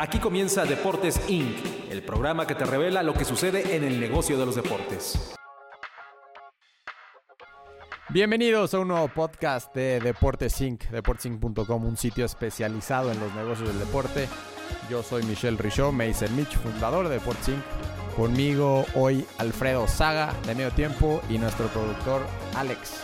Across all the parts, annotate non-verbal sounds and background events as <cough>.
Aquí comienza Deportes Inc., el programa que te revela lo que sucede en el negocio de los deportes. Bienvenidos a un nuevo podcast de Deportes Inc., deportesinc.com, un sitio especializado en los negocios del deporte. Yo soy Michelle Richaud, me dice Mitch, fundador de Deportes Inc. Conmigo hoy Alfredo Saga de Medio Tiempo y nuestro productor Alex.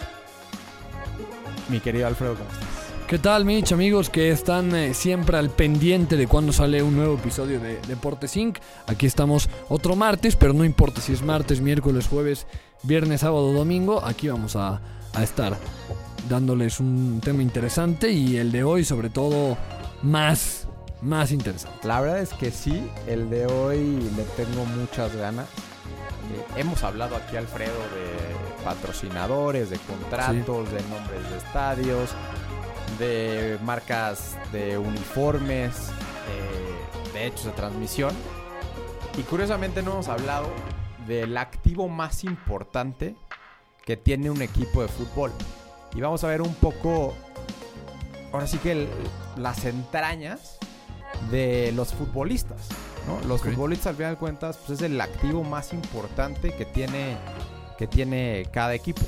Mi querido Alfredo, ¿cómo estás? ¿Qué tal, Mitch, amigos que están eh, siempre al pendiente de cuando sale un nuevo episodio de Deportes Inc? Aquí estamos otro martes, pero no importa si es martes, miércoles, jueves, viernes, sábado, domingo, aquí vamos a, a estar dándoles un tema interesante y el de hoy sobre todo más, más interesante. La verdad es que sí, el de hoy le tengo muchas ganas. Eh, hemos hablado aquí, Alfredo, de patrocinadores, de contratos, de nombres de estadios, de marcas de uniformes, eh, de hechos de transmisión. Y curiosamente no hemos hablado del activo más importante que tiene un equipo de fútbol. Y vamos a ver un poco, ahora sí que el- las entrañas de los futbolistas. ¿no? Los futbolistas al final de cuentas pues, es el activo más importante que tiene, que tiene cada equipo.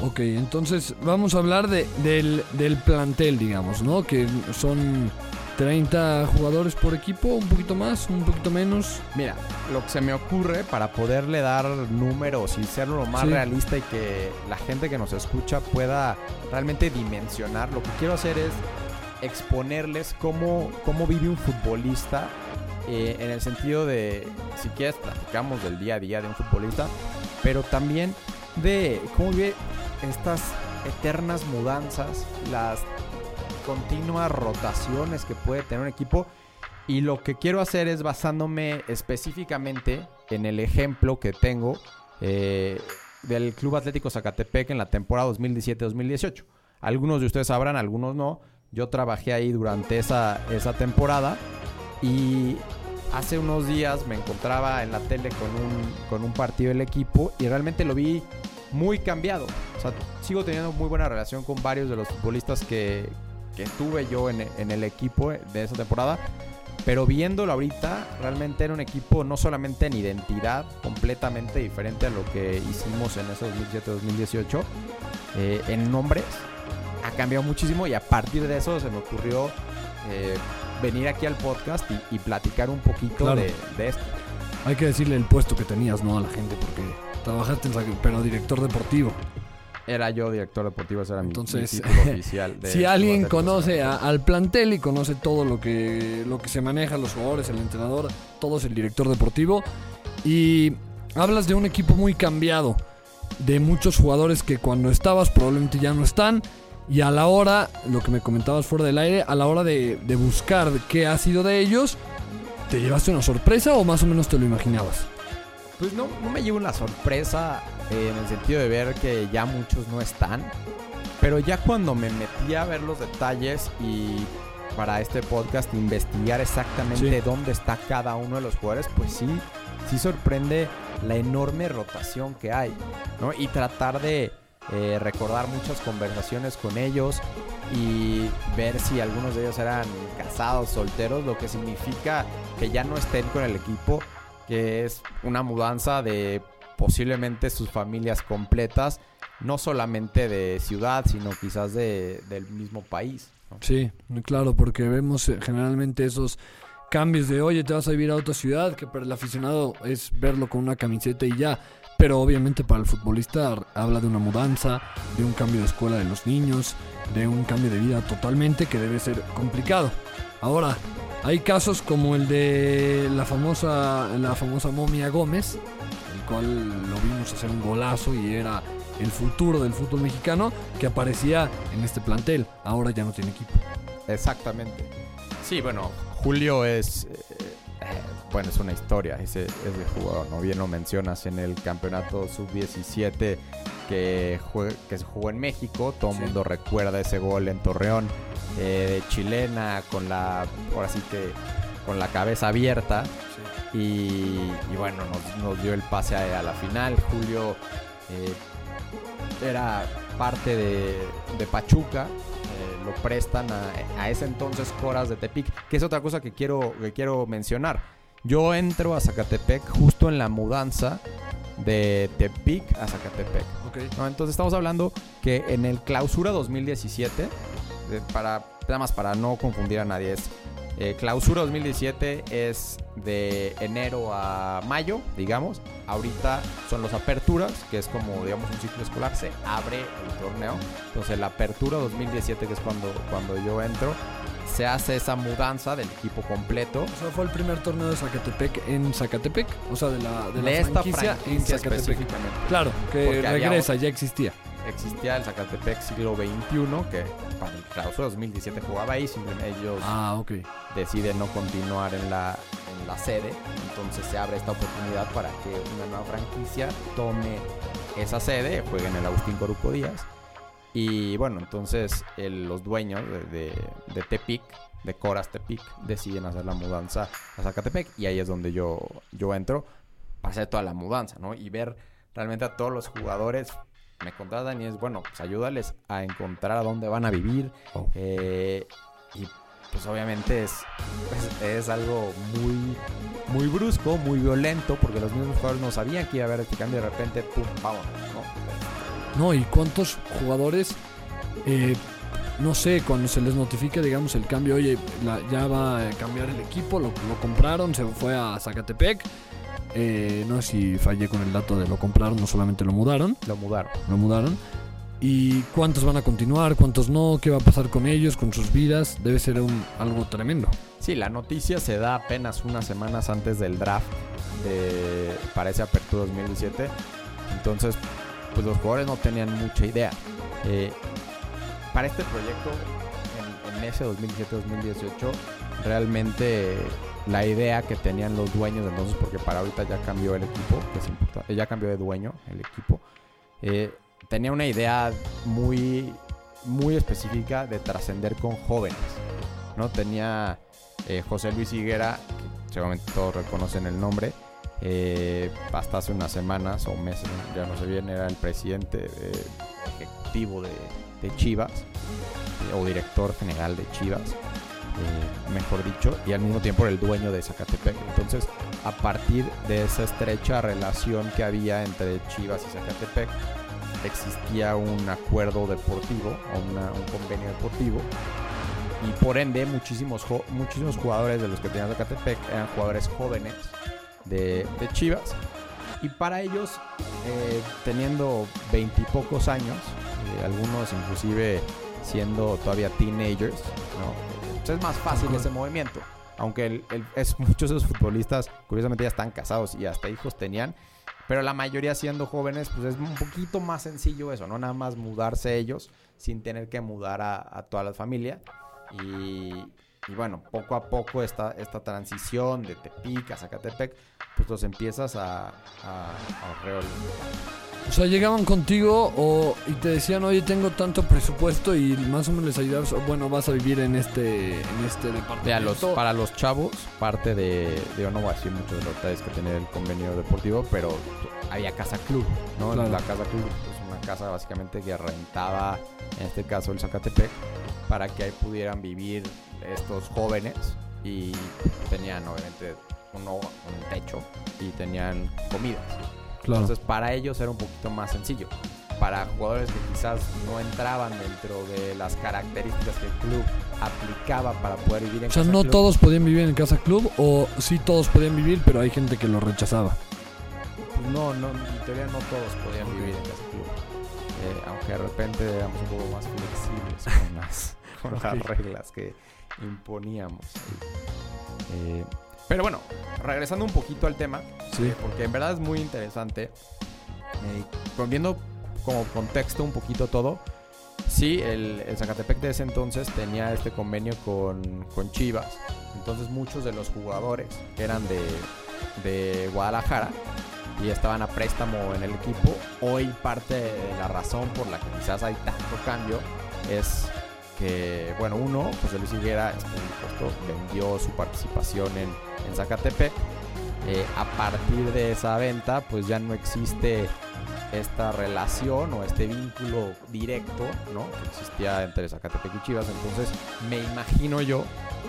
Ok, entonces vamos a hablar de, del, del plantel, digamos, ¿no? Que son 30 jugadores por equipo, un poquito más, un poquito menos. Mira, lo que se me ocurre para poderle dar números y ser lo más Sí. realista y que la gente que nos escucha pueda realmente dimensionar, lo que quiero hacer es exponerles cómo, cómo vive un futbolista eh, en el sentido de, si quieres, platicamos del día a día de un futbolista, pero también de cómo vive estas eternas mudanzas, las continuas rotaciones que puede tener un equipo. Y lo que quiero hacer es basándome específicamente en el ejemplo que tengo eh, del Club Atlético Zacatepec en la temporada 2017-2018. Algunos de ustedes sabrán, algunos no. Yo trabajé ahí durante esa, esa temporada y hace unos días me encontraba en la tele con un, con un partido del equipo y realmente lo vi muy cambiado. O sea, sigo teniendo muy buena relación con varios de los futbolistas que, que tuve yo en, en el equipo de esa temporada. Pero viéndolo ahorita, realmente era un equipo no solamente en identidad, completamente diferente a lo que hicimos en ese 2017-2018, eh, en nombres, ha cambiado muchísimo y a partir de eso se me ocurrió eh, venir aquí al podcast y, y platicar un poquito Claro. de, de esto. Hay que decirle el puesto que tenías, ¿no? A la gente, porque trabajaste en pero director deportivo. Era yo director deportivo, ese era mi- Entonces, mi, título <laughs> oficial. de si alguien conoce a- al plantel y conoce todo lo que, lo que se maneja, los jugadores, el entrenador, todo es el director deportivo. Y hablas de un equipo muy cambiado, de muchos jugadores que cuando estabas probablemente ya no están. Y a la hora, lo que me comentabas fuera del aire, a la hora de, de buscar qué ha sido de ellos, ¿te llevaste una sorpresa o más o menos te lo imaginabas? Pues no, no me llevo una sorpresa eh, en el sentido de ver que ya muchos no están. Pero ya cuando me metí a ver los detalles y para este podcast investigar exactamente Sí. dónde está cada uno de los jugadores, pues sí, sí sorprende la enorme rotación que hay, ¿no? Y tratar de eh, recordar muchas conversaciones con ellos y ver si algunos de ellos eran casados, solteros, lo que significa que ya no estén con el equipo que es una mudanza de posiblemente sus familias completas, no solamente de ciudad, sino quizás de, del mismo país. ¿no? Sí, claro, porque vemos eh, generalmente esos cambios de, oye, te vas a vivir a otra ciudad, que para el aficionado es verlo con una camiseta y ya. Pero obviamente para el futbolista habla de una mudanza, de un cambio de escuela de los niños, de un cambio de vida totalmente que debe ser complicado. Ahora, hay casos como el de la famosa, la famosa momia Gómez, el cual lo vimos hacer un golazo y era el futuro del fútbol mexicano, que aparecía en este plantel. Ahora ya no tiene equipo. Exactamente. Sí, bueno, Julio es, bueno, es una historia ese, ese jugador, ¿no? Bien lo mencionas en el campeonato sub-17 que, que se jugó en México, todo el Sí. mundo recuerda ese gol en Torreón eh, de chilena con la, ahora sí que con la cabeza abierta. Y, y bueno, nos, nos dio el pase a, a la final. Julio eh, era parte de, de Pachuca, eh, lo prestan a, a ese entonces Coras de Tepic, que es otra cosa que quiero, que quiero mencionar. Yo entro a Zacatepec justo en la mudanza de Tepic a Zacatepec. Entonces estamos hablando que en el clausura 2017, de- para, nada más para no confundir a nadie, es eh, clausura 2017 es de enero a mayo, digamos. Ahorita son las aperturas, que es como, digamos, un ciclo escolar, se abre el torneo. Entonces la apertura 2017, que es cuando, cuando yo entro, se hace esa mudanza del equipo completo. O sea, fue el primer torneo de Zacatepec en Zacatepec. O sea, de la, de la De esta franquicia, franquicia en Zacatepec. Claro, que Porque había regresa, ya existía. existía el Zacatepec siglo XXI, que para el clausura 2017 jugaba ahí, simplemente ellos Ah, deciden no continuar en la, en la sede, entonces se abre esta oportunidad para que una nueva franquicia tome esa sede, juegue en el Agustín Coruco Díaz. Y bueno, entonces el- los dueños de, de- de Tepic, de Coras Tepic, deciden hacer la mudanza a Zacatepec y ahí es donde yo, yo entro para hacer toda la mudanza, ¿no? Y ver realmente a todos los jugadores. Me contratan y es, bueno, pues ayúdales a encontrar a dónde van a vivir. Oh. eh, y pues obviamente es, es, es algo muy, muy brusco, muy violento, porque los mismos jugadores no sabían que iba a haber este cambio y de repente, pum, vámonos, ¿no? No, y cuántos jugadores, eh, no sé, cuando se les notifica, digamos, el cambio, oye, la- ya va a cambiar el equipo, lo, lo compraron, se fue a Zacatepec. Eh, no sé si fallé con el dato de lo compraron, no solamente lo mudaron, Lo mudaron. lo mudaron. ¿Y cuántos van a continuar? ¿Cuántos no? ¿Qué va a pasar con ellos, con sus vidas? Debe ser un, algo tremendo. Sí, la noticia se da apenas unas semanas antes del draft de, para esa apertura 2017. Entonces, pues los jugadores no tenían mucha idea. Eh, para este proyecto, en, ese 2017-2018, realmente la idea que tenían los dueños entonces, porque para ahorita ya cambió el equipo, es importante, ya cambió de dueño el equipo, eh, tenía una idea muy, muy específica de trascender con jóvenes. ¿no? Tenía eh, José Luis Higuera, que seguramente todos reconocen el nombre, eh, hasta hace unas semanas o meses, ya no sé bien, era el presidente eh, ejecutivo de, Chivas, eh, o director general de Chivas, eh, mejor dicho, y al mismo tiempo era el dueño de Zacatepec. Entonces, a partir de esa estrecha relación que había entre Chivas y Zacatepec, existía un acuerdo deportivo o un convenio deportivo y por ende muchísimos, muchísimos jugadores de los que tenía Zacatepec eran jugadores jóvenes de, de Chivas y para ellos eh, teniendo veintipocos años eh, algunos inclusive siendo todavía teenagers ¿no? Pues es más fácil ese movimiento aunque el- el- es, <laughs> muchos de esos futbolistas curiosamente ya están casados y hasta hijos tenían pero la mayoría siendo jóvenes, pues es un poquito más sencillo eso, ¿no? Nada más mudarse ellos sin tener que mudar a, a toda la familia. Y, y bueno, poco a poco esta, esta transición de Tepic a Zacatepec, pues los empiezas a, a, a reorientar. O sea, llegaban contigo o, y te decían, oye, tengo tanto presupuesto y más o menos les ayudabas, o, bueno, vas a vivir en este, en este departamento. Ya, los, para los chavos, parte de, de- yo no voy a decir muchos de los detalles que tenía el convenio deportivo, pero había casa club, ¿no? Claro. La casa club es casa básicamente que rentaba, en este caso el Zacatepec, para que ahí pudieran vivir estos jóvenes y tenían obviamente un, ho- un techo y tenían comidas. Claro. Entonces para ellos era un poquito más sencillo. Para jugadores que quizás no entraban dentro de las características que el club aplicaba para poder vivir en o sea, casa no club, todos podían vivir en casa club o sí todos podían vivir, pero hay gente que lo rechazaba. pues no, no, en teoría no todos podían vivir. Aunque de repente éramos un poco más flexibles con <laughs> las, con las reglas que imponíamos. Eh, pero bueno, regresando un poquito al tema, Sí. eh, porque en verdad es muy interesante. Eh, volviendo como contexto un poquito todo, sí, el, el Zacatepec de ese entonces tenía este convenio con, con Chivas. Entonces muchos de los jugadores que eran de, de Guadalajara y estaban a préstamo en el equipo, hoy parte de la razón por la que quizás hay tanto cambio es que, bueno, uno, José Luis Higuera, es vendió su participación en, en Zacatepec. Eh, a partir de esa venta, pues ya no existe esta relación o este vínculo directo, ¿no? Que existía entre Zacatepec y Chivas. Entonces, me imagino yo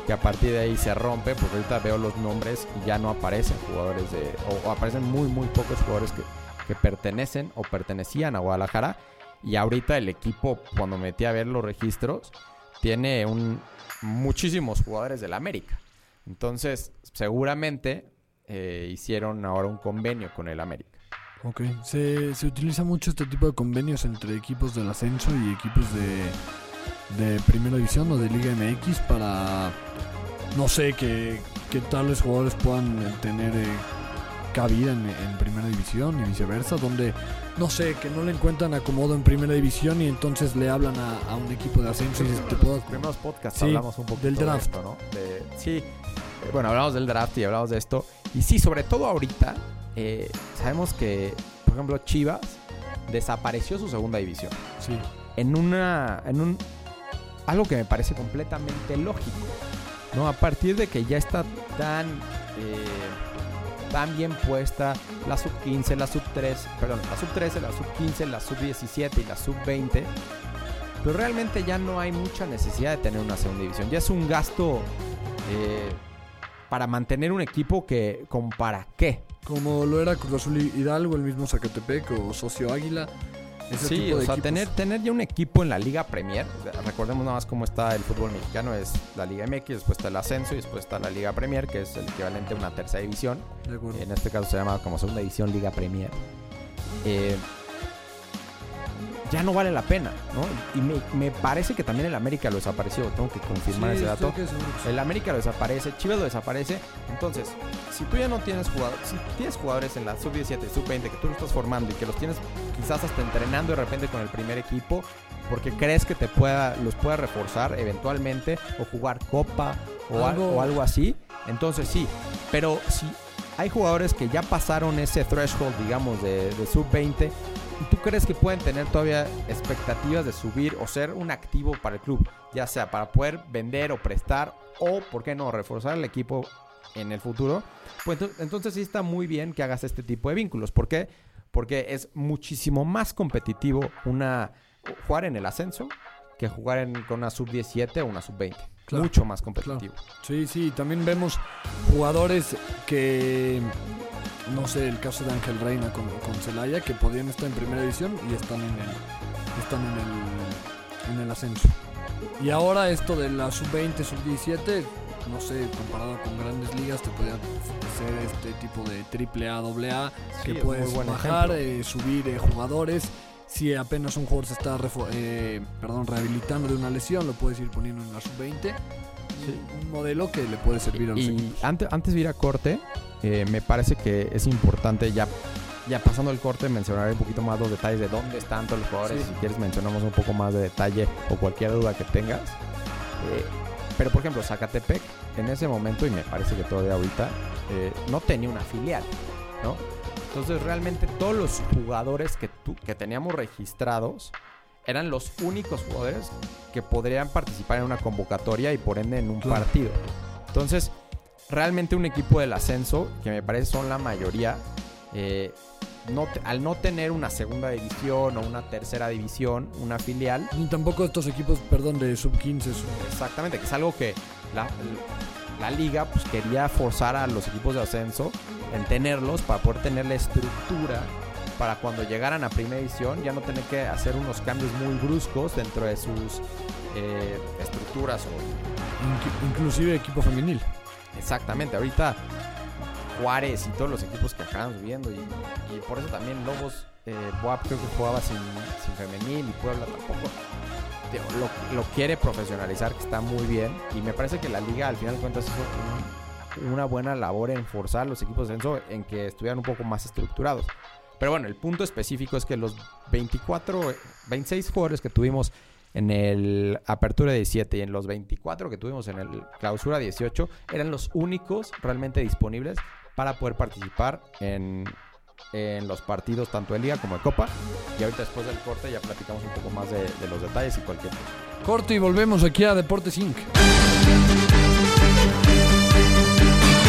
que a partir de ahí se rompe, porque ahorita veo los nombres y ya no aparecen jugadores de, o, aparecen muy, muy pocos jugadores que, que pertenecen o pertenecían a Guadalajara. Y ahorita el equipo, cuando metí a ver los registros, tiene un, muchísimos jugadores del América. Entonces, seguramente eh, hicieron ahora un convenio con el América. Ok, se, se utiliza mucho este tipo de convenios entre equipos del ascenso y equipos de, de primera división o de Liga MX para, no sé, que, que tales jugadores puedan eh, tener eh, cabida en, en primera división y viceversa, donde, no sé, que no le encuentran acomodo en primera división y entonces le hablan a, a un equipo de ascenso y te puedo... los primeros podcasts Sí, hablamos un poquito del draft. de esto, ¿no? De- sí, eh, bueno, hablamos del draft y hablamos de esto. Y sí, sobre todo ahorita, eh, sabemos que, por ejemplo, Chivas desapareció su segunda división. Sí, En una. En un. Algo que me parece completamente lógico. ¿No? A partir de que ya está tan. eh, tan bien puesta la sub 15, la sub 3, perdón, la sub 13, la sub 15, la sub 17 y la sub 20. Pero realmente ya no hay mucha necesidad de tener una segunda división. Ya es un gasto eh, para mantener un equipo que. ¿Con para qué? como lo era Cruz Azul Hidalgo, el mismo Zacatepec o Socio Águila. Ese Sí, tipo o sea, equipos. tener, tener ya un equipo en la Liga Premier. Recordemos nada más cómo está el fútbol mexicano. Es la Liga MX, después está el ascenso y después está la Liga Premier, que es el equivalente a una tercera división. De. En este caso se llama como segunda división Liga Premier. Eh, ya no vale la pena, ¿no? Y me, me parece que también el América lo desapareció. Tengo que confirmar Sí, ese dato. El América lo desaparece, Chivas lo desaparece. Entonces, si tú ya no tienes jugadores, si tienes jugadores en la sub-17, sub-20 que tú lo estás formando y que los tienes quizás hasta entrenando de repente con el primer equipo, porque crees que te pueda, los pueda reforzar eventualmente o jugar copa o algo, Algo- o algo así, entonces sí. Pero si hay jugadores que ya pasaron ese threshold, digamos, de, de sub-20, ¿y tú crees que pueden tener todavía expectativas de subir o ser un activo para el club? Ya sea para poder vender o prestar o, ¿por qué no?, reforzar el equipo en el futuro. Pues ento- entonces sí está muy bien que hagas este tipo de vínculos. ¿Por qué? Porque es muchísimo más competitivo una jugar en el ascenso que jugar en, con una sub-17 o una sub-20. Claro, Mucho más competitivo. Sí, sí, también vemos jugadores que, no sé, el caso de Ángel Reina con, con Celaya, que podían estar en primera división y están en el, están en el, en el ascenso. Y ahora esto de la sub-20, sub-17, no sé, comparado con grandes ligas, te podía hacer este tipo de triple A, doble A, que es puedes bajar, eh, subir eh, jugadores. Si apenas un jugador se está eh, perdón, rehabilitando de una lesión, lo puedes ir poniendo en la sub-20. Un modelo que le puede servir a los Y antes, antes de ir a corte, eh, me parece que es importante ya, ya pasando el corte mencionar un poquito más los detalles de dónde están todos los jugadores. Sí. Si quieres mencionamos un poco más de detalle o cualquier duda que tengas. Eh, pero por ejemplo, Zacatepec en ese momento, y me parece que todavía ahorita, no tenía una filial, ¿no? Entonces realmente todos los jugadores que, tú, que teníamos registrados eran los únicos jugadores que podrían participar en una convocatoria y por ende en un Claro. partido. Entonces, realmente un equipo del ascenso, que me parece son la mayoría, eh, no te- al no tener una segunda división o una tercera división, una filial, Ni tampoco estos equipos, perdón, de sub-15. sub- exactamente, que es algo que la, la liga pues, quería forzar a los equipos de ascenso en tenerlos para poder tener la estructura para cuando llegaran a primera división ya no tener que hacer unos cambios muy bruscos dentro de sus eh, estructuras o inc- inclusive equipo femenil. Exactamente, ahorita Juárez y todos los equipos que acaban subiendo y, y por eso también Lobos, eh, Boab creo que jugaba sin, sin femenil y Puebla tampoco. Lo, lo quiere profesionalizar, que está muy bien y me parece que la liga al final de cuentas un- una buena labor en forzar a los equipos de ascenso en que estuvieran un poco más estructurados. Pero bueno, el punto específico es que los 24, eh, 26 jugadores que tuvimos en el Apertura 17 y en los 24 que tuvimos en el Clausura 18 eran los únicos realmente disponibles para poder participar en, en los partidos tanto de Liga como de Copa. Y ahorita después del corte ya platicamos un poco más de, de los detalles y cualquier. Corte y volvemos aquí a Deportes Inc.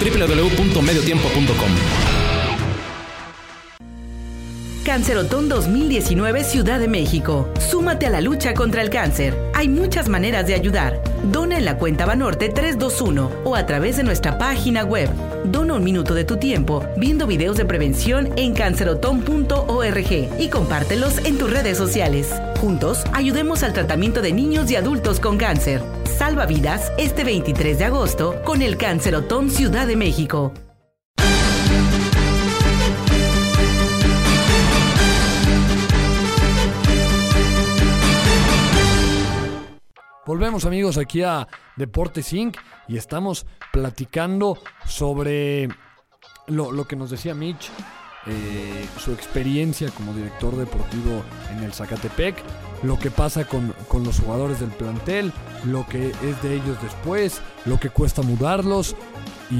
www.mediotiempo.com Cancerotón 2019 Ciudad de México. Súmate a la lucha contra el cáncer. Hay muchas maneras de ayudar. Dona en la cuenta Banorte 321 o a través de nuestra página web. Dona un minuto de tu tiempo viendo videos de prevención en cancerotón.org y compártelos en tus redes sociales. Juntos, ayudemos al tratamiento de niños y adultos con cáncer. Salva vidas este 23 de agosto con el Cancerotón Ciudad de México. Volvemos amigos aquí a Deportes Inc. y estamos platicando sobre lo, lo que nos decía Mitch, eh, su experiencia como director deportivo en el Zacatepec, lo que pasa con, con los jugadores del plantel, lo que es de ellos después, lo que cuesta mudarlos y,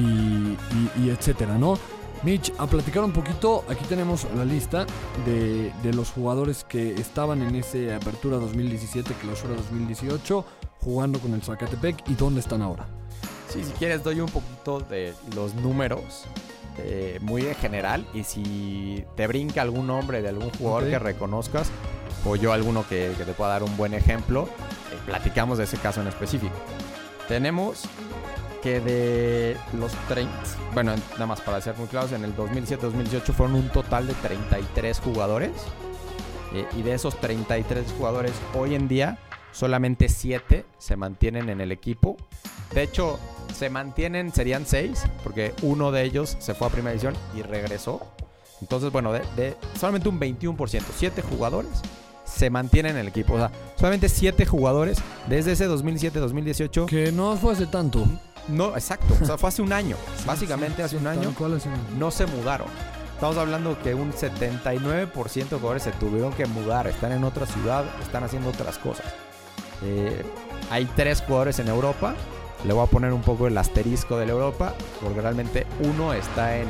y- etcétera, ¿no? Mitch, a platicar un poquito, aquí tenemos la lista de, de los jugadores que estaban en ese Apertura 2017, Clausura 2018, jugando con el Zacatepec y dónde están ahora. Sí, si quieres doy un poquito de los números, eh, muy en general, y si te brinca algún nombre de algún jugador que reconozcas, o yo alguno que, que te pueda dar un buen ejemplo, eh, platicamos de ese caso en específico. Tenemos que de los 30, bueno, nada más para ser muy claros, en el 2007-2018 fueron un total de 33 jugadores, eh, y de esos 33 jugadores, hoy en día solamente 7 se mantienen en el equipo. De hecho, se mantienen, serían 6, porque uno de ellos se fue a primera división y regresó. Entonces, bueno, de, de solamente un 21%, 7 jugadores se mantienen en el equipo. O sea, solamente 7 jugadores desde ese 2007-2018. Que no fue hace tanto. No, exacto. O sea, fue hace un año. <laughs> Básicamente hace un año hace un año. no se mudaron. Estamos hablando que un 79% de jugadores se tuvieron que mudar, están en otra ciudad, están haciendo otras cosas. Eh, hay tres jugadores en Europa. Le voy a poner un poco el asterisco de la Europa, porque realmente uno está en,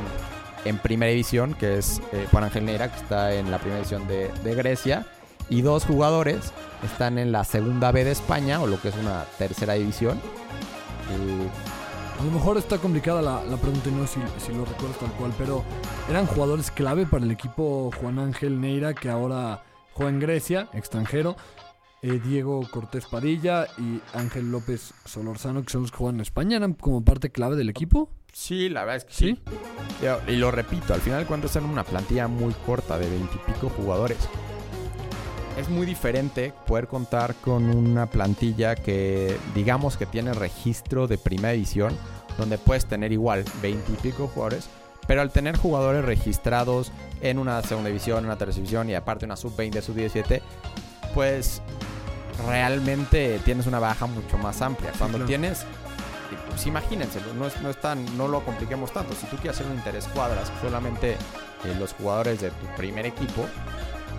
en primera división, que es eh, Juan Ángel Neira, que está en la primera división de, Grecia. Y dos jugadores están en la segunda B de España, o lo que es una tercera división. Eh, A lo mejor está complicada la, pregunta y no si, si lo recuerdo tal cual, pero eran jugadores clave para el equipo Juan Ángel Neira, que ahora juega en Grecia, extranjero. Eh, Diego Cortés Padilla y Ángel López Solorzano, que son los que juegan en España, eran como parte clave del equipo. Sí, la verdad es que ¿Sí? Y lo repito, al final de cuentas eran una plantilla muy corta de veintipico jugadores. Es muy diferente poder contar con una plantilla que digamos que tiene registro de primera división, donde puedes tener igual veintipico jugadores, pero al tener jugadores registrados en una segunda división, en una tercera división y aparte una sub-20, sub-17, pues realmente tienes una baja mucho más amplia. Cuando claro. tienes pues imagínense, no, es, no, es tan, no lo compliquemos tanto. Si tú quieres hacer un interés cuadras solamente eh, los jugadores de tu primer equipo,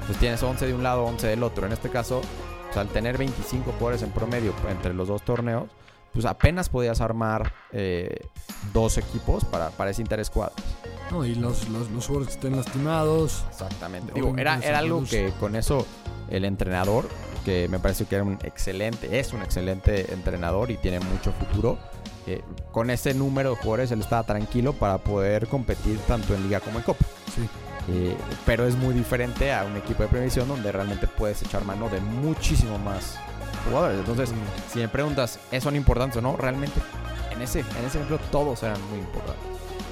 pues tienes 11 de un lado, 11 del otro. En este caso, pues, al tener 25 jugadores en promedio entre los dos torneos, pues apenas podías armar eh, dos equipos para, para ese interés cuadras. No, y los, los, los jugadores que estén lastimados. Exactamente. Digo, era, era algo que con eso el entrenador, que me parece que era un excelente, es un excelente entrenador y tiene mucho futuro. eh, con ese número de jugadores él estaba tranquilo para poder competir tanto en liga como en copa. Sí. Eh, pero es muy diferente a un equipo de previsión donde realmente puedes echar mano de muchísimo más jugadores. Entonces, si me preguntas, ¿eh, ¿son importantes o no? Realmente, en ese, en ese ejemplo, todos eran muy importantes.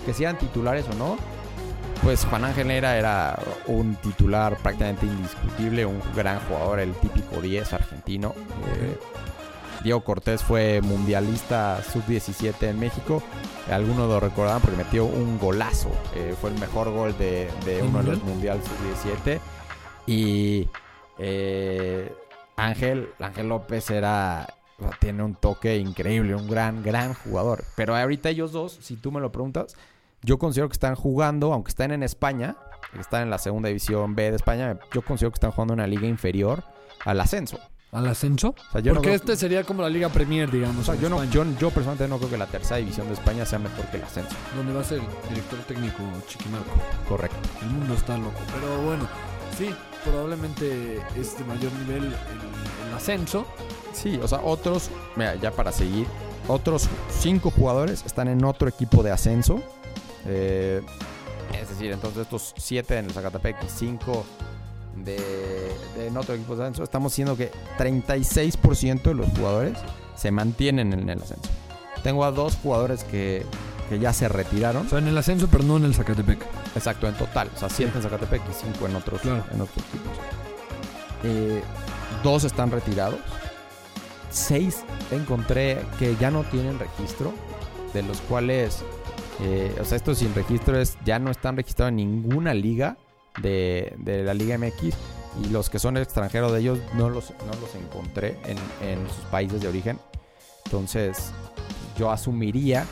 Que sean titulares o no, pues Juan Ángel Neira era un titular prácticamente indiscutible, un gran jugador, el típico 10 argentino. Eh, Diego Cortés fue mundialista sub-17 en México. Algunos lo recordarán porque metió un golazo. Eh, fue el mejor gol de, de ¿El uno de los mundial? mundial sub-17. Y eh, Ángel, Ángel López era tiene un toque increíble, un gran, gran jugador. Pero ahorita ellos dos, si tú me lo preguntas, yo considero que están jugando, aunque están en España, están en la segunda división B de España, yo considero que están jugando en una liga inferior al ascenso. ¿Al ascenso? O sea, yo no Porque creo- este sería como la Liga Premier, digamos. o sea, en yo, no, yo, yo personalmente no creo que la tercera división de España sea mejor que el ascenso. Donde va a ser director técnico Chiquimarco. Correcto. El mundo está loco. Pero bueno, sí, probablemente es de mayor nivel el, el ascenso. Sí, o sea, otros, mira, ya para seguir, otros cinco jugadores están en otro equipo de ascenso. Eh, es decir, entonces estos siete en el Zacatepec y cinco de, de en otro equipo de ascenso, estamos diciendo que 36% de los jugadores se mantienen en el ascenso. Tengo a dos jugadores que, que ya se retiraron. O sea, en el ascenso, pero no en el Zacatepec. Exacto, en total. O sea, siete en Zacatepec y cinco en otros, Claro. en otros equipos. Eh, dos están retirados. Seis encontré que ya no tienen registro, de los cuales, eh, o sea, estos sin registro ya no están registrados en ninguna liga de, la Liga MX. Y los que son extranjeros de ellos no los, no los encontré en, en sus países de origen. Entonces, yo asumiría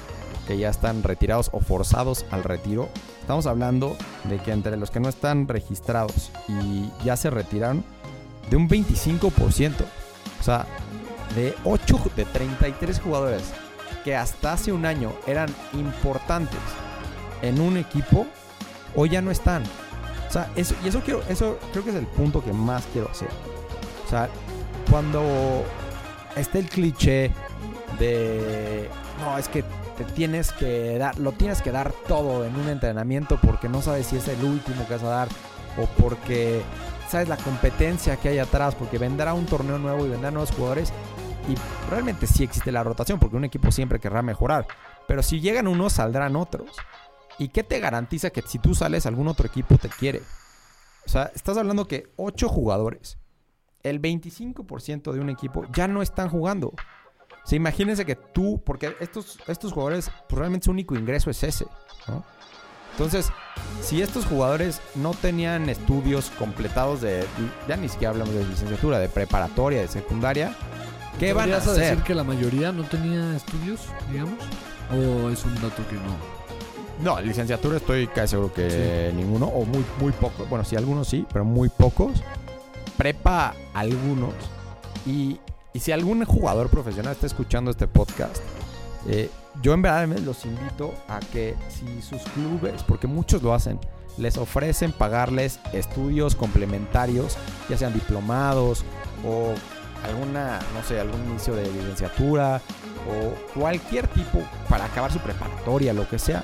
que ya están retirados o forzados al retiro. Estamos hablando de que entre los que no están registrados y ya se retiraron, de un 25%. O sea, de 8 de 33 jugadores que hasta hace un año eran importantes en un equipo, hoy ya no están. O sea, eso, y eso quiero, eso creo que es el punto que más quiero hacer. O sea, cuando está el cliché de no, es que te tienes que dar, lo tienes que dar todo en un entrenamiento porque no sabes si es el último que vas a dar o porque sabes la competencia que hay atrás, porque vendrá un torneo nuevo y vendrán nuevos jugadores y realmente sí existe la rotación porque un equipo siempre querrá mejorar, pero si llegan unos saldrán otros. ¿Y qué te garantiza que si tú sales algún otro equipo te quiere? O sea, estás hablando que 8 jugadores, el 25% de un equipo ya no están jugando. O sea, imagínense que tú, porque estos, estos jugadores, pues realmente su único ingreso es ese. Entonces, si estos jugadores no tenían estudios completados de, ya ni siquiera hablamos de licenciatura, de preparatoria, de secundaria, ¿qué van a ¿Podrías hacer? decir que la mayoría no tenía estudios, digamos? ¿O es un dato que no? No, licenciatura estoy casi seguro que ninguno, o muy, muy pocos. Bueno, sí, algunos sí, pero muy pocos. Prepa, algunos. Y, y si algún jugador profesional está escuchando este podcast, eh, yo en verdad los invito a que si sus clubes, porque muchos lo hacen, les ofrecen pagarles estudios complementarios, ya sean diplomados o alguna, no sé, algún inicio de licenciatura o cualquier tipo para acabar su preparatoria, lo que sea,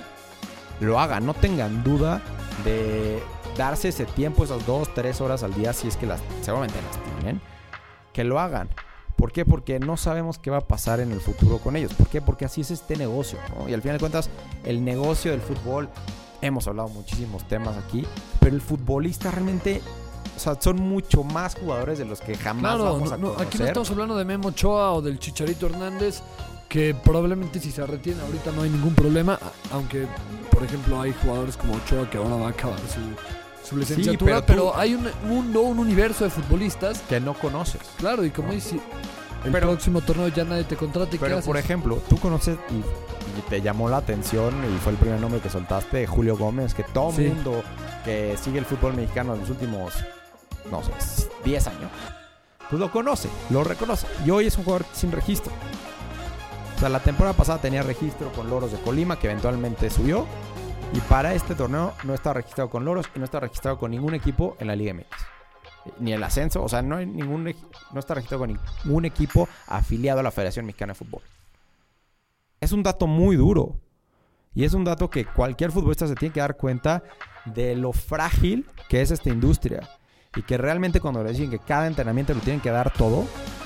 lo hagan. No tengan duda de darse ese tiempo, esas dos, tres horas al día, si es que las, seguramente las tienen, que lo hagan. ¿Por qué? Porque no sabemos qué va a pasar en el futuro con ellos. ¿Por qué? Porque así es este negocio. ¿no? Y al final de cuentas, el negocio del fútbol, hemos hablado muchísimos temas aquí, pero el futbolista realmente, o sea, son mucho más jugadores de los que jamás Claro, vamos no- a no, conocer. aquí no estamos hablando de Memo Ochoa o del Chicharito Hernández, que probablemente si se retienen ahorita no hay ningún problema, aunque, por ejemplo, hay jugadores como Ochoa que ahora va a acabar su, su licenciatura, pero pero, tú- hay un mundo, un universo de futbolistas, que no conoces. claro, y como dice, el Pero- próximo torneo ya nadie te contrata y ¿qué Pero haces? por ejemplo, tú conoces y, y te llamó la atención y fue el primer nombre que soltaste, Julio Gómez, que todo Sí. mundo que sigue el fútbol mexicano en los últimos, no sé, 10 años, pues lo conoce, lo reconoce. Y hoy es un jugador sin registro. O sea, la temporada pasada tenía registro con Loros de Colima, que eventualmente subió. Y para este torneo no está registrado con Loros y no está registrado con ningún equipo en la Liga MX. Ni el ascenso, o sea, no, hay ningún, no está registrado con ningún equipo afiliado a la Federación Mexicana de Fútbol. Es un dato muy duro. Y es un dato que cualquier futbolista se tiene que dar cuenta de lo frágil que es esta industria. Y que realmente cuando le dicen que cada entrenamiento lo tienen que dar todo,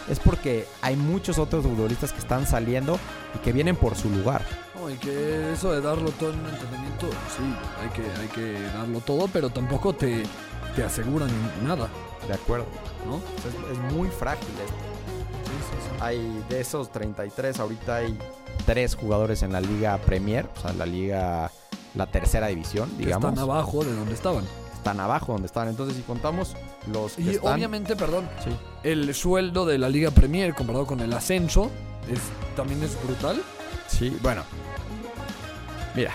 es porque hay muchos otros futbolistas que están saliendo y que vienen por su lugar. No, y que eso de darlo todo en un entrenamiento, sí, hay que, hay que darlo todo, pero tampoco te, te aseguran nada, De acuerdo. ¿no? Es, es muy frágil esto. Hay de esos 33, ahorita hay tres jugadores en la Liga Premier, o sea, la Liga, la tercera división, digamos. Están abajo de donde estaban. Están abajo donde estaban. Entonces, si contamos los que Y están- obviamente, perdón, Sí. el sueldo de la Liga Premier comparado con el ascenso es, también es brutal. Sí, bueno. Mira,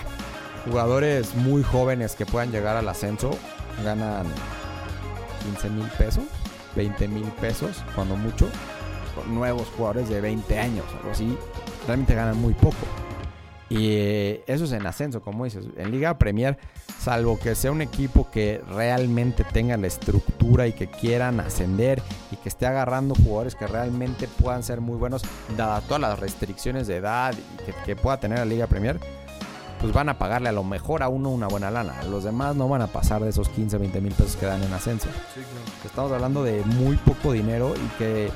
jugadores muy jóvenes que puedan llegar al ascenso ganan 15 mil pesos, 20 mil pesos, cuando mucho. Nuevos jugadores de 20 años, algo así, realmente ganan muy poco. Y eh, eso es en ascenso, como dices. En Liga Premier, salvo que sea un equipo que realmente tenga la estructura y que quieran ascender y que esté agarrando jugadores que realmente puedan ser muy buenos, dadas todas las restricciones de edad y que, que pueda tener la Liga Premier, pues van a pagarle a lo mejor a uno una buena lana. Los demás no van a pasar de esos 15, 20 mil pesos que dan en ascenso. Estamos hablando de muy poco dinero y que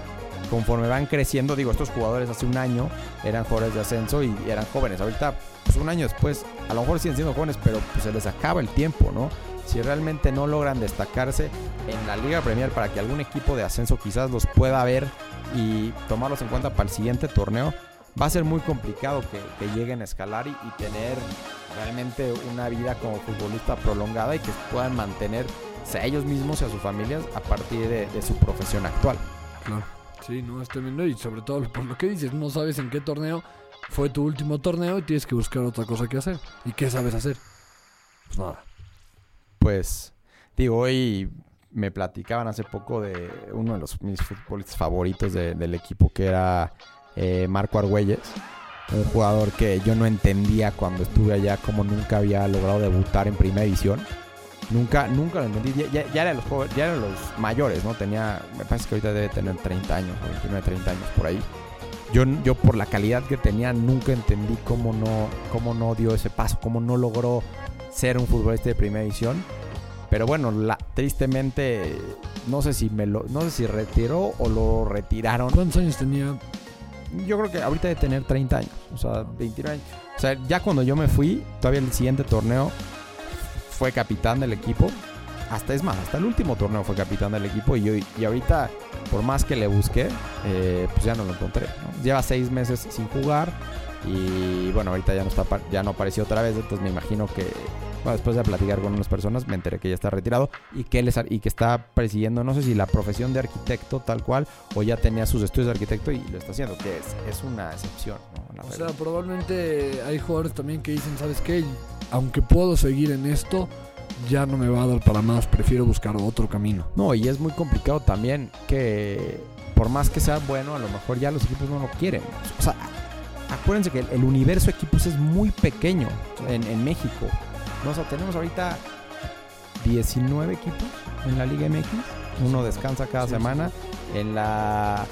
conforme van creciendo, digo, estos jugadores hace un año eran jugadores de ascenso y eran jóvenes. Ahorita, pues un año después, a lo mejor siguen siendo jóvenes, pero pues se les acaba el tiempo, ¿no? Si realmente no logran destacarse en la Liga Premier para que algún equipo de ascenso quizás los pueda ver y tomarlos en cuenta para el siguiente torneo, va a ser muy complicado que, lleguen a escalar y, tener realmente una vida como futbolista prolongada y que puedan mantenerse a ellos mismos y a sus familias a partir de, de su profesión actual. Claro. Sí, no, es tremendo y sobre todo por lo que dices, no sabes en qué torneo fue tu último torneo y tienes que buscar otra cosa que hacer. ¿Y qué sabes hacer? Pues nada. Pues digo, hoy me platicaban hace poco de uno de los mis futbolistas favoritos de- del equipo que era eh, Marco Argüelles. Un jugador que yo no entendía cuando estuve allá, como nunca había logrado debutar en primera división. Nunca, nunca lo entendí. Ya, ya, ya eran los jóvenes- ya eran los mayores, ¿no? Tenía, me parece que ahorita debe tener 30 años, o 29, 30 años por ahí. Yo, yo por la calidad que tenía nunca entendí cómo no, cómo no dio ese paso, cómo no logró ser un futbolista de primera división. Pero bueno, la, tristemente, no sé si me lo, no sé si retiró o lo retiraron. ¿Cuántos años tenía? Yo creo que ahorita debe tener 30 años, o sea, 29 años. O sea, ya cuando yo me fui, todavía el siguiente torneo fue capitán del equipo. Hasta es más, hasta el último torneo fue capitán del equipo y, yo, y ahorita, por más que le busqué, eh, pues ya no lo encontré. Lleva seis meses sin jugar y bueno, ahorita ya no está, ya no apareció otra vez, entonces me imagino que bueno, después de platicar con unas personas me enteré que ya está retirado y que él es ar- y que está persiguiendo, no sé si la profesión de arquitecto tal cual o ya tenía sus estudios de arquitecto y lo está haciendo, que es, es una excepción. ¿no? O sea, probablemente hay jugadores también que dicen, ¿sabes qué? Aunque puedo seguir en esto, ya no me va a dar para más, prefiero buscar otro camino. No, y es muy complicado también que por más que sea bueno, a lo mejor ya los equipos no lo quieren. O sea, acuérdense que el, el universo de equipos es muy pequeño en, en México. No, o sea, tenemos ahorita 19 equipos en la Liga MX. Uno descansa cada Sí, sí, semana. En la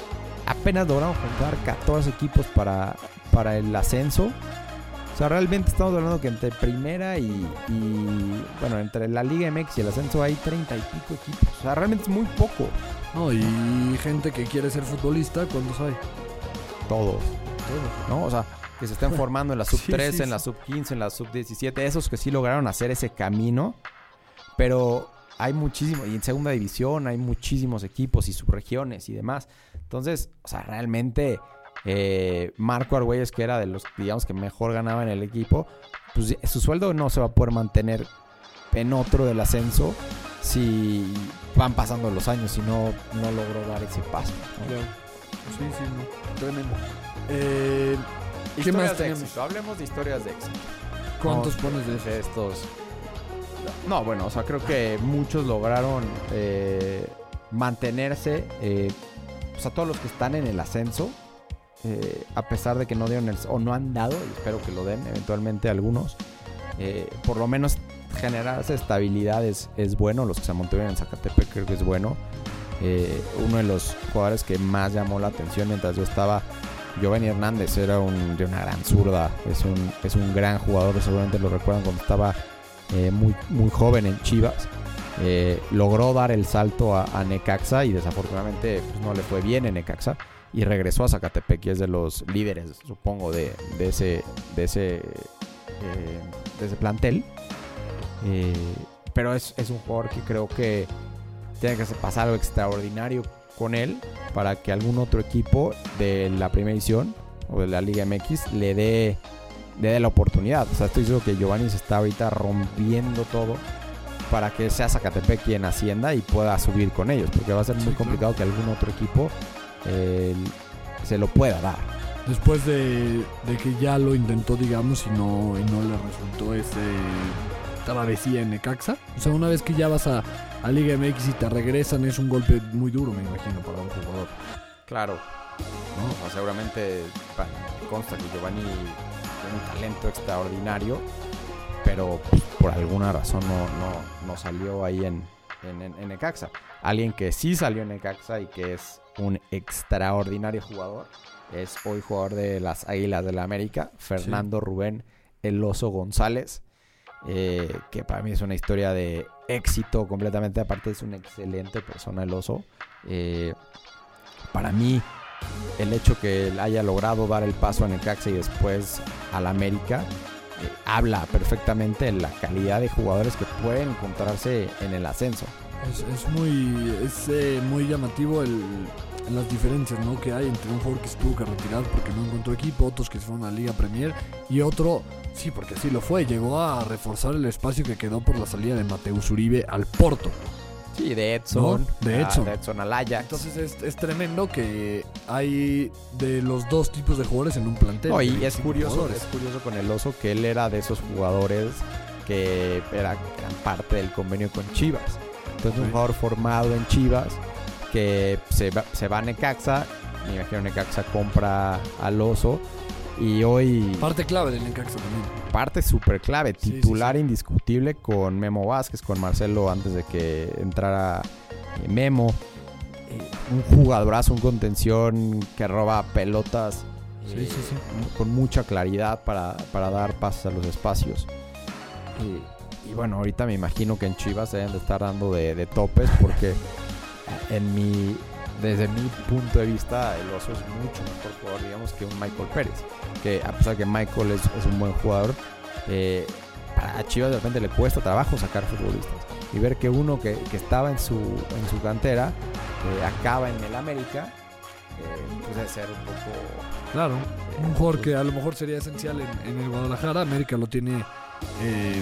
apenas logramos juntar 14 equipos para, para el ascenso. O sea, realmente estamos hablando que entre primera y, y, bueno, entre la Liga MX y el ascenso hay 30 y pico equipos. O sea, realmente es muy poco. No, y gente que quiere ser futbolista, ¿cuántos hay? Todos. ¿No? O sea, que se estén formando en la sub <laughs> Sí, 13, sí, en la sub 15, en la sub 17. Esos que sí lograron hacer ese camino. Pero hay muchísimos. Y en segunda división hay muchísimos equipos y subregiones y demás. Entonces, o sea, realmente. eh, Marco Argüelles, que era de los, digamos, que mejor ganaba en el equipo, pues su sueldo no se va a poder mantener en otro del ascenso si van pasando los años y no, no logró dar ese paso. ¿no? Sí, sí, no. Tremendo. Eh, ¿Qué Historias más de tenemos? éxito. Hablemos de historias de éxito. ¿Cuántos No, pones de estos? No, bueno, o sea, creo que muchos lograron eh, mantenerse. eh, o sea, todos los que están en el ascenso, eh, a pesar de que no dieron el, o no han dado, y espero que lo den eventualmente algunos, eh, por lo menos generarse estabilidad es, es bueno. Los que se mantuvieron en Zacatepec creo que es bueno. Eh, uno de los jugadores que más llamó la atención mientras yo estaba, Giovanni Hernández, era un, de una gran zurda. Es un, es un gran jugador, seguramente lo recuerdan cuando estaba eh, muy, muy joven en Chivas. Eh, logró dar el salto a, Necaxa y desafortunadamente pues, no le fue bien en Necaxa y regresó a Zacatepec y es de los líderes supongo de, de ese de ese eh, de ese plantel pero es, es un jugador que creo que tiene que pasar algo extraordinario con él para que algún otro equipo de la primera edición o de la Liga MX le dé, le dé la oportunidad. O sea, estoy seguro que Giovanni se está ahorita rompiendo todo para que sea Zacatepec quien ascienda y pueda subir con ellos, porque va a ser muy Sí, claro. complicado que algún otro equipo eh, se lo pueda dar. Después de, de que ya lo intentó, digamos, y no, y no le resultó ese travesía en Necaxa. O sea, una vez que ya vas a, a Liga MX y te regresan, es un golpe muy duro, me imagino, para un jugador. Claro. ¿no? O sea, seguramente consta que Giovanni tiene un talento extraordinario, pero pues, por alguna razón no, no, no salió ahí en, en, en- en Necaxa. Alguien que sí salió en Necaxa y que es un extraordinario jugador es hoy jugador de las Águilas de la América, Fernando Rubén El Oso González, eh, que para mí es una historia de éxito completamente. Aparte, es una excelente persona, el Oso. Eh, para mí, el hecho que él haya logrado dar el paso a Necaxa y después al América eh, habla perfectamente de la calidad de jugadores que pueden encontrarse en el ascenso. Es, es muy es muy llamativo el, las diferencias ¿no? que hay entre un jugador que se tuvo que retirar porque no encontró equipo, otros que se fueron a la Liga Premier y otro, sí, porque así lo fue, llegó a reforzar el espacio que quedó por la salida de Mateus Uribe al Porto. Sí, de Edson, No, de a- Edson. de Edson al Ajax. Entonces es, es tremendo que hay de los dos tipos de jugadores en un plantel. No, y es 25 curioso, jugadores. es curioso con el oso que él era de esos jugadores que era, eran parte del convenio con Chivas. Entonces un jugador formado en Chivas que se va, se va a Necaxa, me imagino Necaxa compra al oso y hoy Parte clave del Necaxa también. parte súper clave, Sí, sí, titular indiscutible con Memo Vázquez, con Marcelo antes de que entrara eh, Memo. Eh, un jugadorazo, un contención que roba pelotas Sí, eh, sí, sí. con mucha claridad para, para dar pases a los espacios. Y bueno, ahorita me imagino que en Chivas se deben de estar dando de, de topes porque <laughs> en mi, desde mi punto de vista el oso es mucho mejor jugador, digamos, que un Michael Pérez. Que a pesar que Michael es, es un buen jugador, eh, a Chivas de repente le cuesta trabajo sacar futbolistas. Y ver que uno que, que estaba en su, en su cantera eh, acaba en el América, eh, pues debe ser un poco... Claro. eh, Un jugador que a lo mejor sería esencial en, en el Guadalajara. América lo tiene eh,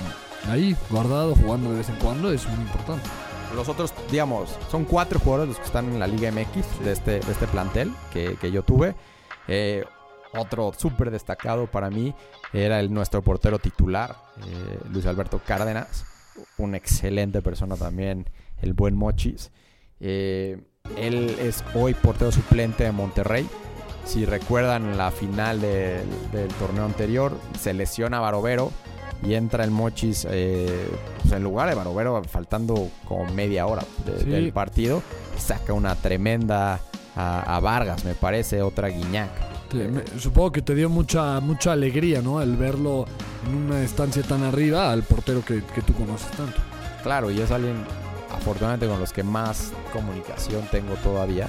ahí, guardado, jugando de vez en cuando. Es muy importante. Los otros, digamos, son cuatro jugadores los que están en la Liga MX de este, de este plantel que, que yo tuve. Eh, otro súper destacado para mí era el, nuestro portero titular, eh, Luis Alberto Cárdenas. Una excelente persona también, el buen Mochis. Eh, él es hoy portero suplente de Monterrey. Si recuerdan la final del, del torneo anterior, se lesiona Barovero y entra el Mochis eh, pues, en lugar de Barovero, faltando como media hora de- Sí. del partido. Saca una tremenda a, a Vargas, me parece, otra Guiñac. Te- me- supongo que te dio mucha mucha alegría, ¿no? El verlo en una estancia tan arriba al portero que, que tú conoces tanto. Claro, y es alguien, afortunadamente, con los que más comunicación tengo todavía.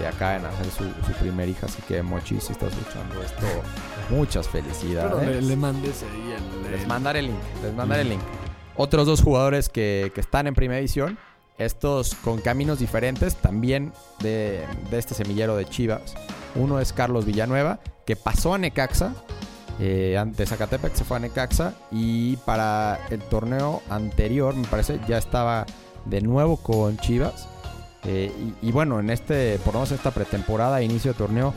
Eh, acaba de nacer su, su primer hija, así que Mochis, si estás escuchando esto, muchas felicidades. Pero le, le mandes ahí el... Les mandaré el link, les mandaré el link. Otros dos jugadores que, que están en primera división, estos con caminos diferentes, también de, de este semillero de Chivas. Uno es Carlos Villanueva, que pasó a Necaxa, eh, ante Zacatepec se fue a Necaxa y para el torneo anterior, me parece, ya estaba de nuevo con Chivas. Eh, y, y bueno, en este, por lo menos esta pretemporada, inicio de torneo,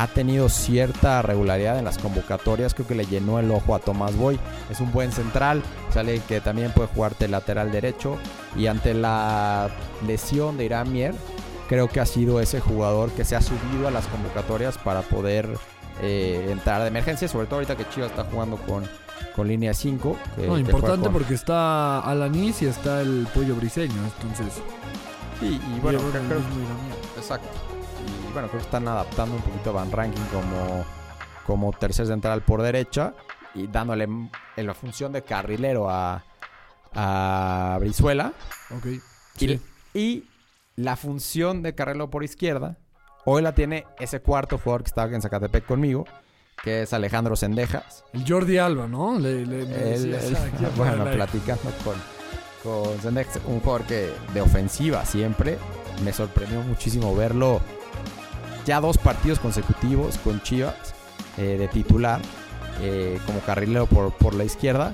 ha tenido cierta regularidad en las convocatorias. Creo que le llenó el ojo a Tomás Boy. Es un buen central, sale que también puede jugarte lateral derecho. Y ante la lesión de Irán Mier, creo que ha sido ese jugador que se ha subido a las convocatorias para poder eh, entrar de emergencia. Sobre todo ahorita que Chivas está jugando con, con línea 5. que- No, importante con- porque está Alanis y está el pollo briseño, entonces... Sí, y bueno, llevan creo-. Exacto. Y bueno, creo que están adaptando un poquito a Van Ranking como, como tercer central por derecha y dándole en la función de carrilero a, a Brizuela. Ok. Y, Sí. y la función de carrilero por izquierda, hoy la tiene ese cuarto jugador que estaba en Zacatepec conmigo, que es Alejandro Sendejas. El Jordi Alba, ¿no? Le, le- aquí <laughs> afuera bueno, platicando con, con Sendejas, un jugador que de ofensiva siempre, me sorprendió muchísimo verlo ya dos partidos consecutivos con Chivas eh, de titular eh, como carrilero por, por la izquierda.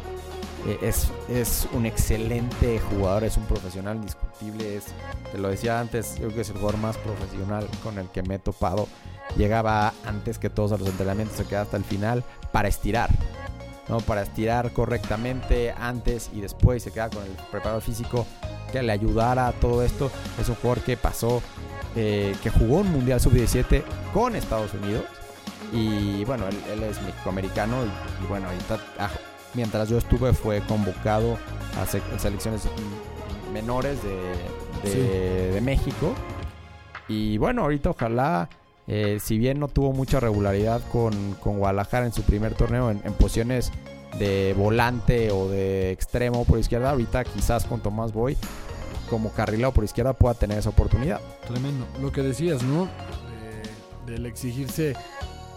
Eh, es, es un excelente jugador, es un profesional indiscutible. Es, te lo decía antes, yo creo que es el jugador más profesional con el que me he topado. Llegaba antes que todos a los entrenamientos, se queda hasta el final para estirar. ¿no? Para estirar correctamente antes y después se queda con el preparador físico que le ayudara a todo esto. Es un jugador que pasó, eh, que jugó un Mundial Sub-17 con Estados Unidos. Y bueno, él, él es mexicoamericano y, y bueno, ahorita, ah, mientras yo estuve fue convocado a se- selecciones menores de, de- de México. Y bueno, ahorita ojalá, eh, si bien no tuvo mucha regularidad con, con Guadalajara en su primer torneo en, en posiciones de volante o de extremo por izquierda, ahorita quizás con Tomás Boy como carrilero por izquierda pueda tener esa oportunidad. Tremendo. Lo que decías, ¿no? De- del exigirse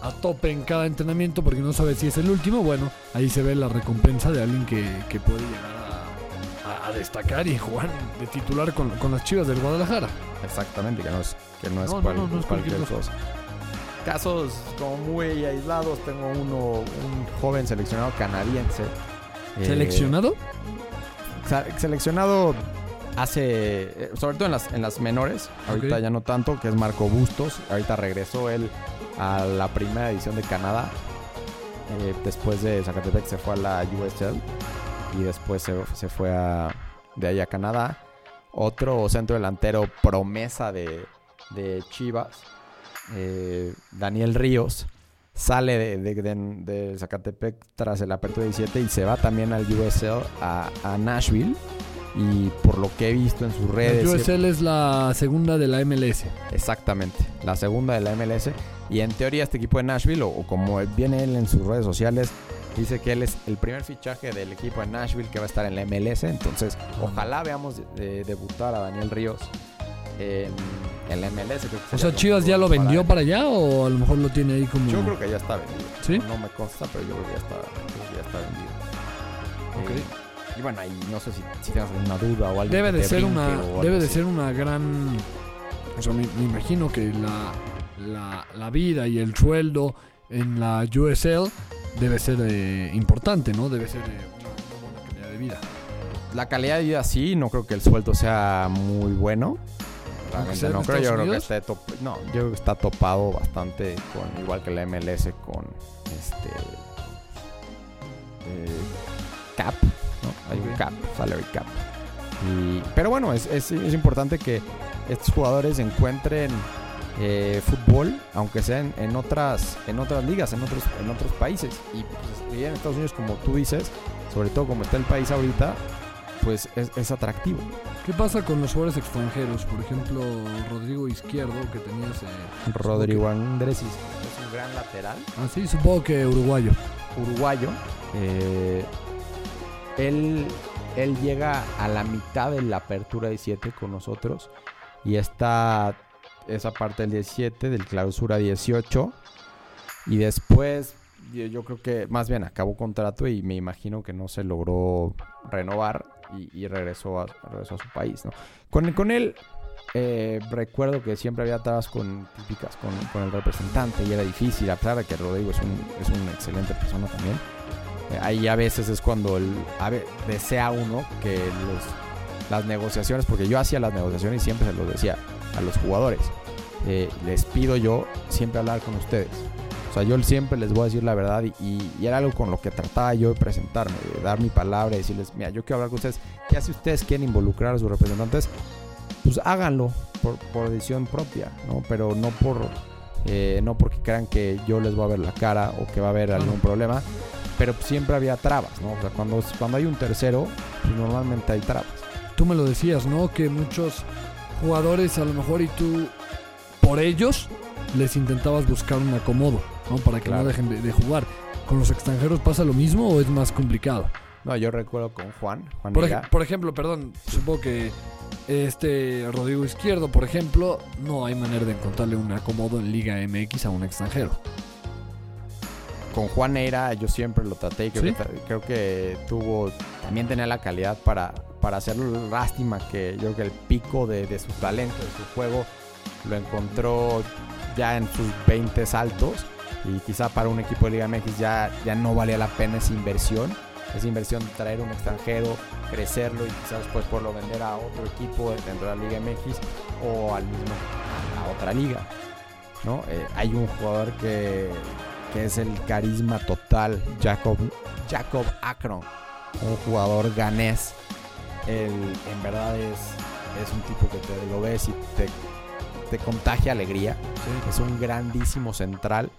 a tope en cada entrenamiento porque no sabes si es el último. Bueno, ahí se ve la recompensa de alguien que, que puede llegar a, destacar y jugar de titular con, con las chivas del Guadalajara. Exactamente, que no es, que no es, No, cual- no, no es cualquier cualquier cosa. Casos como muy aislados, tengo uno, un joven seleccionado canadiense. eh, ¿Seleccionado? Sa- seleccionado hace, eh, sobre todo en las, en las menores, ahorita ya no tanto, que es Marco Bustos. Ahorita regresó él a la primera edición de Canadá. Eh, después de Zacatepec se fue a la USL y después se, se fue a, de ahí a Canadá. Otro centro delantero promesa de, de Chivas, eh, Daniel Ríos, sale de, de, de- de Zacatepec tras el Apertura 17 y se va también al USL a, a Nashville. Y por lo que he visto en sus La redes... USL es la segunda de la MLS. Exactamente, la segunda de la MLS. Y en teoría este equipo de Nashville, o, o como viene él en sus redes sociales, dice que él es el primer fichaje del equipo de Nashville que va a estar en la MLS. Entonces, ojalá veamos eh, debutar a Daniel Ríos en, en la MLS. Creo que O sea, Chivas ya lo vendió para allá o a lo mejor lo tiene ahí como... Yo creo que ya está vendido. ¿Sí? No me consta, pero yo creo que ya está, que ya está vendido. Ok. Eh, y bueno, ahí no sé si, si tienes alguna duda o algo. Debe de ser una debe de ser una gran o sea me, me imagino que la, la, la vida y el sueldo en la USL debe ser eh, importante no debe ser eh, una, una buena calidad de vida La calidad de vida sí, no creo que el sueldo sea muy bueno. Realmente no creo, yo creo que top- no, yo creo que está topado bastante con igual que la MLS con este eh, cap, Hay un cap, salary cap. Y- pero bueno, es, es- es importante que estos jugadores encuentren eh, fútbol, aunque sea en, en otras en otras ligas, en otros en otros países. Y pues, vivir en Estados Unidos, como tú dices, sobre todo como está el país ahorita, pues es, es atractivo. ¿qué pasa con los jugadores extranjeros? por ejemplo Rodrigo Izquierdo que tenías eh, Rodrigo Andrés es un gran lateral ah sí supongo que uruguayo uruguayo. Eh, él, él llega a la mitad de la apertura 17 con nosotros y está esa parte del 17, del clausura 18. Y después yo, yo creo que más bien acabó contrato y me imagino que no se logró renovar y, y regresó, a, regresó a su país. ¿no? Con, con él eh, recuerdo que siempre había trabas con, típicas con, con el representante y era difícil, a pesar de que Rodrigo es, un, es una excelente persona también. Ahí a veces es cuando el, a desea uno que los, las negociaciones, porque yo hacía las negociaciones y siempre se los decía a los jugadores, eh, les pido yo siempre hablar con ustedes. O sea, yo siempre les voy a decir la verdad y, y- y era algo con lo que trataba yo de presentarme, de dar mi palabra y decirles, mira, yo quiero hablar con ustedes. ¿Qué si ustedes quieren involucrar a sus representantes? Pues háganlo por, por decisión propia, ¿no? Pero no por eh, no porque crean que yo les voy a ver la cara o que va a haber algún problema. Pero siempre había trabas, ¿no? O sea, cuando, cuando hay un tercero, pues normalmente hay trabas. tú me lo decías, ¿no? Que muchos jugadores a lo mejor y tú por ellos les intentabas buscar un acomodo, ¿no? Para que Claro. no dejen de, de jugar. ¿Con los extranjeros pasa lo mismo o es más complicado? No, yo recuerdo con Juan, Juan Por, Mira, ej- por ejemplo, perdón, supongo que este Rodrigo Izquierdo, por ejemplo, no hay manera de encontrarle un acomodo en Liga MX a un extranjero. Con Juan Eira yo siempre lo traté y creo, ¿Sí? que, tra- creo que tuvo, también tenía la calidad para, para hacerlo lástima que yo creo que el pico de, de su talento, de su juego, lo encontró ya en sus 20 saltos y quizá para un equipo de Liga MX ya, ya no valía la pena esa inversión, esa inversión de traer un extranjero, crecerlo y quizás después poderlo vender a otro equipo dentro de la Liga MX o al mismo a otra liga. ¿no? Eh, hay un jugador que, que es el carisma total, Jacob, Jacob Akron, un jugador ganés. Él, en verdad es, es un tipo que te lo ves y te, te contagia alegría. Es un grandísimo central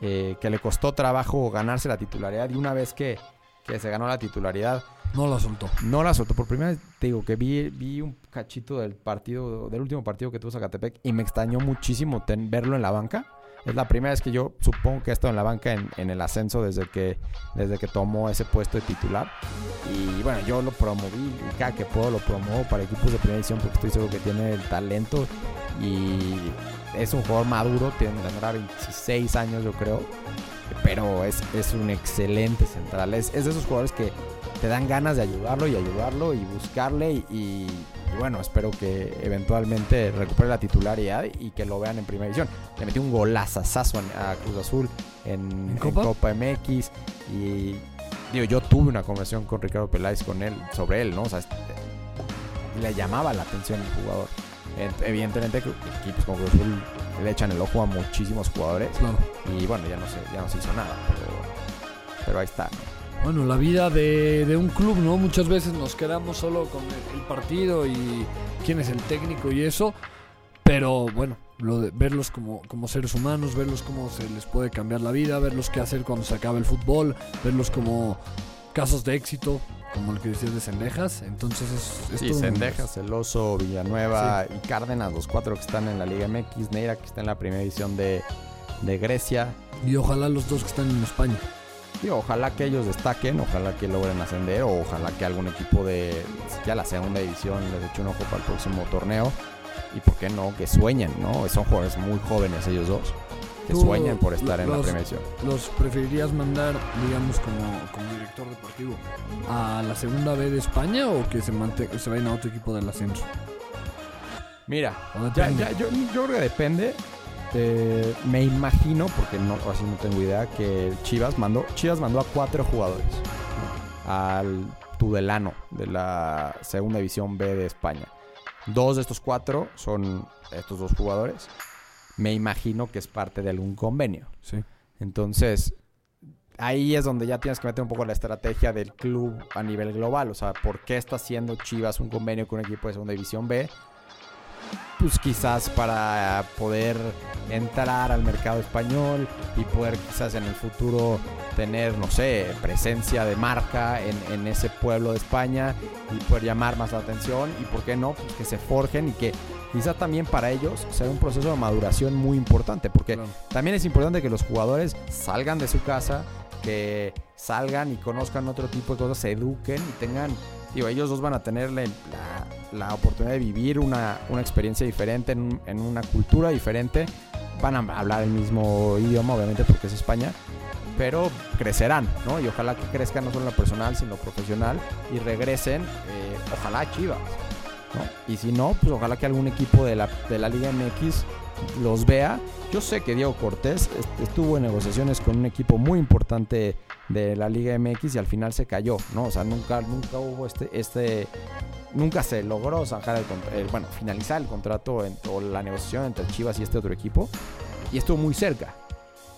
eh, que le costó trabajo ganarse la titularidad y una vez que, que se ganó la titularidad, No la soltó. no la soltó. Por primera vez te digo que vi, vi un cachito del partido, del último partido que tuvo Zacatepec y me extrañó muchísimo ten- verlo en la banca. Es la primera vez que yo supongo que ha estado en la banca en, en el ascenso desde que, desde que tomó ese puesto de titular. Y bueno, yo lo promoví cada que puedo lo promuevo para equipos de primera división porque estoy seguro que tiene el talento y es un jugador maduro, tiene, tendrá 26 años yo creo, pero es, es un excelente central. Es, es de esos jugadores que te dan ganas de ayudarlo y ayudarlo y buscarle y, y- y bueno, espero que eventualmente recupere la titularidad y que lo vean en primera división. Le metió un golazazazo a Cruz Azul en, ¿En en Copa? MX y digo, yo tuve una conversación con Ricardo Peláez con él sobre él, ¿no? O sea, le llamaba la atención el jugador. Ent- Evidentemente equipos como Cruz Azul le echan el ojo a muchísimos jugadores Claro. y bueno, ya no se, ya no se hizo nada, pero, pero ahí está. Bueno, la vida de, de un club, ¿no? Muchas veces nos quedamos solo con el, el partido y quién es el técnico y eso. Pero bueno, lo de verlos como, como seres humanos, verlos cómo se les puede cambiar la vida, verlos qué hacer cuando se acabe el fútbol, verlos como casos de éxito, como el que decías de Cendejas. Entonces es, es Sí, todo un- Sendejas, Celoso, Villanueva y Cárdenas, los cuatro que están en la Liga MX, Neira que está en la primera división de, de Grecia. Y ojalá los dos que están en España. Y ojalá que ellos destaquen, ojalá que logren ascender o ojalá que algún equipo de ya la segunda división les eche un ojo para el próximo torneo. Y por qué no, que sueñen, ¿no? Son jugadores muy jóvenes ellos dos. Que Tú, sueñen por estar en la división. ¿Los preferirías mandar, digamos, como, como director deportivo a la segunda B de España o que se, se vayan a otro equipo del ascenso? Mira, Ya, ya, yo, yo creo que depende. Eh, me imagino, porque no, así no tengo idea, que Chivas mandó, Chivas mandó a cuatro jugadores al Tudelano de la segunda división B de España. Dos de estos cuatro son estos dos jugadores. Me imagino que es parte de algún convenio. Sí. Entonces, ahí es donde ya tienes que meter un poco la estrategia del club a nivel global. O sea, ¿por qué está haciendo Chivas un convenio con un equipo de segunda división B? Pues quizás para poder entrar al mercado español y poder quizás en el futuro tener, no sé, presencia de marca en, en ese pueblo de España y poder llamar más la atención y por qué no, pues que se forjen y que quizás también para ellos sea un proceso de maduración muy importante porque Claro. también es importante que los jugadores salgan de su casa, que salgan y conozcan otro tipo de cosas, se eduquen y tengan, digo, ellos dos van a tener la, oportunidad de vivir una, una experiencia diferente en, en una cultura diferente. Van a hablar el mismo idioma, obviamente, porque es España, pero crecerán, ¿no? Y ojalá que crezcan no solo en lo personal, sino profesional y regresen, eh, ojalá a Chivas. ¿no? Y si no, pues ojalá que algún equipo de la, de la Liga MX los vea. Yo sé que Diego Cortés est- estuvo en negociaciones con un equipo muy importante de la Liga MX y al final se cayó, ¿no? O sea, nunca, nunca hubo este, este, nunca se logró zanjar el, el- bueno, finalizar el contrato en- o la negociación entre Chivas y este otro equipo y estuvo muy cerca.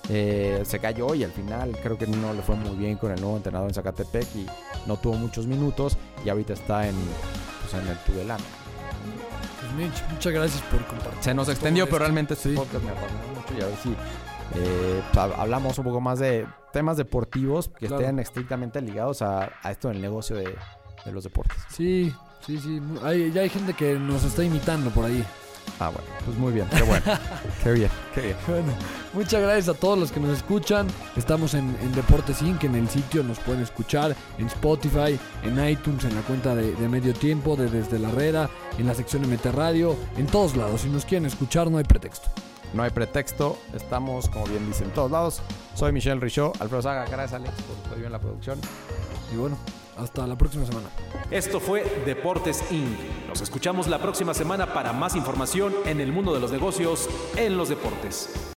Eh, se cayó y al final creo que no le fue muy bien con el nuevo entrenador en Zacatepec y no tuvo muchos minutos y ahorita está en, pues, en el Tudelano. Pues Mitch, muchas gracias por compartir. Se nos extendió, pero realmente este Sí. podcast me apasionó mucho y a ver si eh, pues, hab- hablamos un poco más de temas deportivos que Claro. estén estrictamente ligados a, a esto del negocio de, de los deportes. Sí, sí, sí. Hay, ya hay gente que nos está imitando por ahí. Ah, bueno, pues muy bien, qué bueno, <laughs> qué bien, qué bien. Bueno, muchas gracias a todos los que nos escuchan. Estamos en, en Deportes Inc. En el sitio nos pueden escuchar en Spotify, en iTunes, en la cuenta de, de Medio Tiempo, de Desde la Herrera, en la sección de Mete Radio, en todos lados. Si nos quieren escuchar, no hay pretexto. No hay pretexto, estamos, como bien dicen, en todos lados. Soy Michelle Richaud, Alfredo Saga, gracias Alex por tu ayuda en la producción. Y bueno, hasta la próxima semana. Esto fue Deportes Inc. Nos escuchamos la próxima semana para más información en el mundo de los negocios en los deportes.